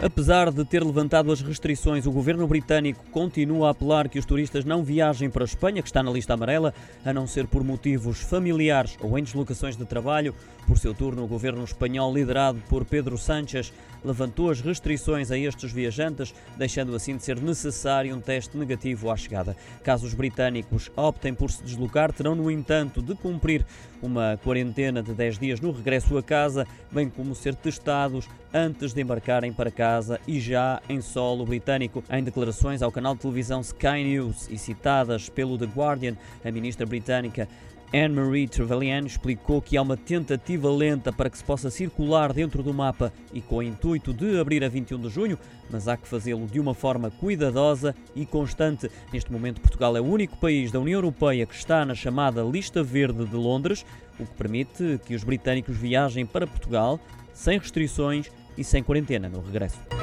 Apesar de ter levantado as restrições, o governo britânico continua a apelar que os turistas não viajem para a Espanha, que está na lista amarela, a não ser por motivos familiares ou em deslocações de trabalho. Por seu turno, o governo espanhol, liderado por Pedro Sánchez, levantou as restrições a estes viajantes, deixando assim de ser necessário um teste negativo à chegada. Caso os britânicos optem por se deslocar, terão, no entanto, de cumprir uma quarentena de 10 dias no regresso a casa, bem como ser testados antes de embarcarem para casa e já em solo britânico. Em declarações ao canal de televisão Sky News e citadas pelo The Guardian, a ministra britânica Anne-Marie Trevelyan explicou que há uma tentativa lenta para que se possa circular dentro do mapa e com o intuito de abrir a 21 de junho, mas há que fazê-lo de uma forma cuidadosa e constante. Neste momento, Portugal é o único país da União Europeia que está na chamada Lista Verde de Londres, o que permite que os britânicos viajem para Portugal sem restrições e sem quarentena no regresso.